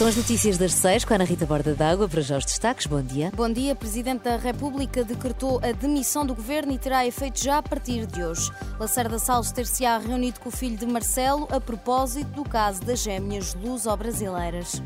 São as notícias das seis com a Ana Rita Borda d'Água. Para já os destaques. Bom dia. Bom dia. Presidente da República decretou a demissão do governo e terá efeito já a partir de hoje. Lacerda Salles ter-se-á reunido com o filho de Marcelo a propósito do caso das gêmeas luso-brasileiras.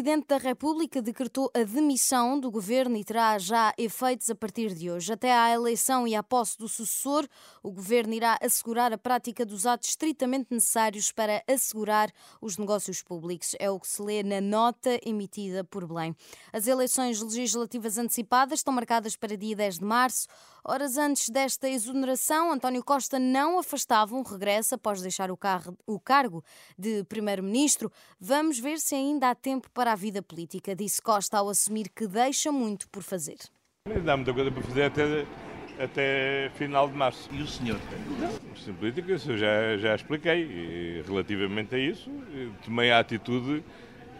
Presidente da República decretou a demissão do governo e terá já efeitos a partir de hoje. Até à eleição e à posse do sucessor, o governo irá assegurar a prática dos atos estritamente necessários para assegurar os negócios públicos. É o que se lê na nota emitida por Belém. As eleições legislativas antecipadas estão marcadas para dia 10 de março. Horas antes desta exoneração, António Costa não afastava um regresso após deixar o, cargo, de Primeiro-Ministro. Vamos ver se ainda há tempo para a vida política, disse Costa ao assumir que deixa muito por fazer. Ainda há muita coisa para fazer até, até final de março. E o senhor? Não, política, isso eu já, já expliquei. E, relativamente a isso, tomei a atitude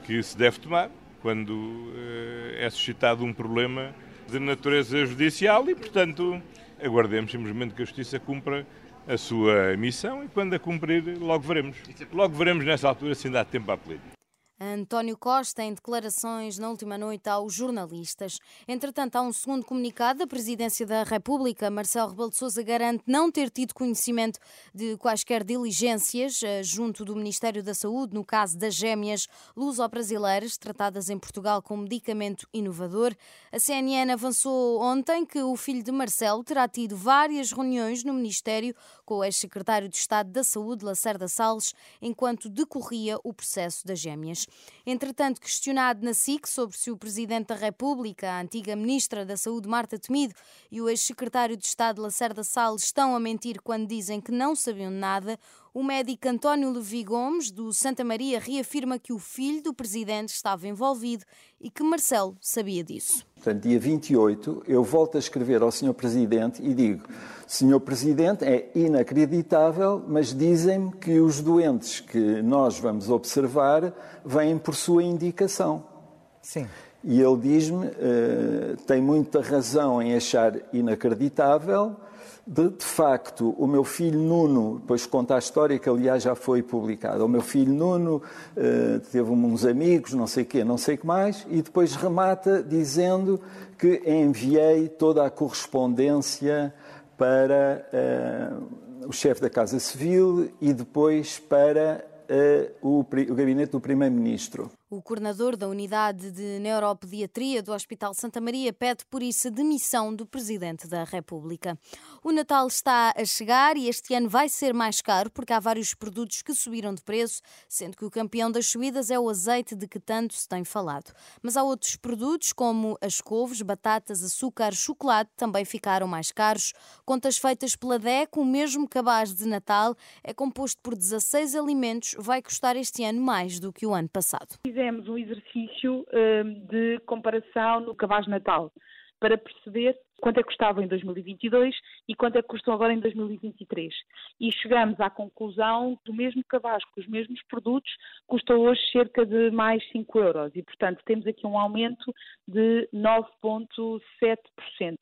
que se deve tomar quando uh, é suscitado um problema de natureza judicial e, portanto, aguardemos simplesmente que a Justiça cumpra a sua missão e quando a cumprir, logo veremos. Logo veremos nessa altura se ainda há tempo a política. António Costa em declarações na última noite aos jornalistas. Entretanto, há um segundo comunicado da Presidência da República. Marcelo Rebelo de Sousa garante não ter tido conhecimento de quaisquer diligências eh, junto do Ministério da Saúde no caso das gêmeas luso-brasileiras tratadas em Portugal com medicamento inovador. A CNN avançou ontem que o filho de Marcelo terá tido várias reuniões no Ministério com o ex-secretário de Estado da Saúde, Lacerda Salles, enquanto decorria o processo das gêmeas. Entretanto, questionado na SIC sobre se o Presidente da República, a antiga Ministra da Saúde Marta Temido e o ex-secretário de Estado Lacerda Salles estão a mentir quando dizem que não sabiam nada, o médico António Levi Gomes, do Santa Maria, reafirma que o filho do presidente estava envolvido e que Marcelo sabia disso. Portanto, dia 28, eu volto a escrever ao Sr. Presidente e digo: Sr. Presidente, é inacreditável, mas dizem-me que os doentes que nós vamos observar vêm por sua indicação. Sim. E ele diz-me: uh, tem muita razão em achar inacreditável de, de, facto, o meu filho Nuno, depois conta a história que aliás já foi publicada. O meu filho Nuno uh, teve uns amigos, não sei quê, não sei que mais, e depois remata dizendo que enviei toda a correspondência para uh, o chefe da Casa Civil e depois para o gabinete do Primeiro-Ministro. O coordenador da unidade de neuropediatria do Hospital Santa Maria pede por isso a demissão do Presidente da República. O Natal está a chegar e este ano vai ser mais caro porque há vários produtos que subiram de preço, sendo que o campeão das subidas é o azeite de que tanto se tem falado. Mas há outros produtos como as couves, batatas, açúcar, chocolate também ficaram mais caros. Contas feitas pela DEC, o mesmo cabaz de Natal é composto por 16 alimentos, vai custar este ano mais do que o ano passado fizemos um exercício hum, de comparação no cabaz natal para perceber quanto é que custava em 2022 e quanto é que custam agora em 2023. E chegamos à conclusão que o mesmo cabaz com os mesmos produtos custa hoje cerca de mais 5 euros e, portanto, temos aqui um aumento de 9,7%.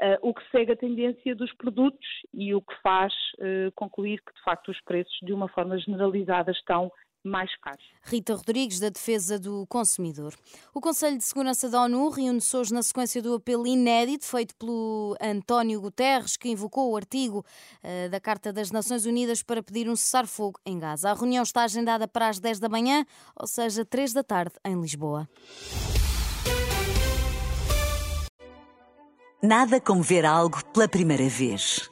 Uh, o que segue a tendência dos produtos e o que faz uh, concluir que, de facto, os preços, de uma forma generalizada, estão mais caros. Rita Rodrigues, da Defesa do Consumidor. O Conselho de Segurança da ONU reúne-se hoje na sequência do apelo inédito feito pelo António Guterres, que invocou o artigo uh, da Carta das Nações Unidas para pedir um cessar-fogo em Gaza. A reunião está agendada para as 10 da manhã, ou seja, 3 da tarde, em Lisboa. Nada como ver algo pela primeira vez.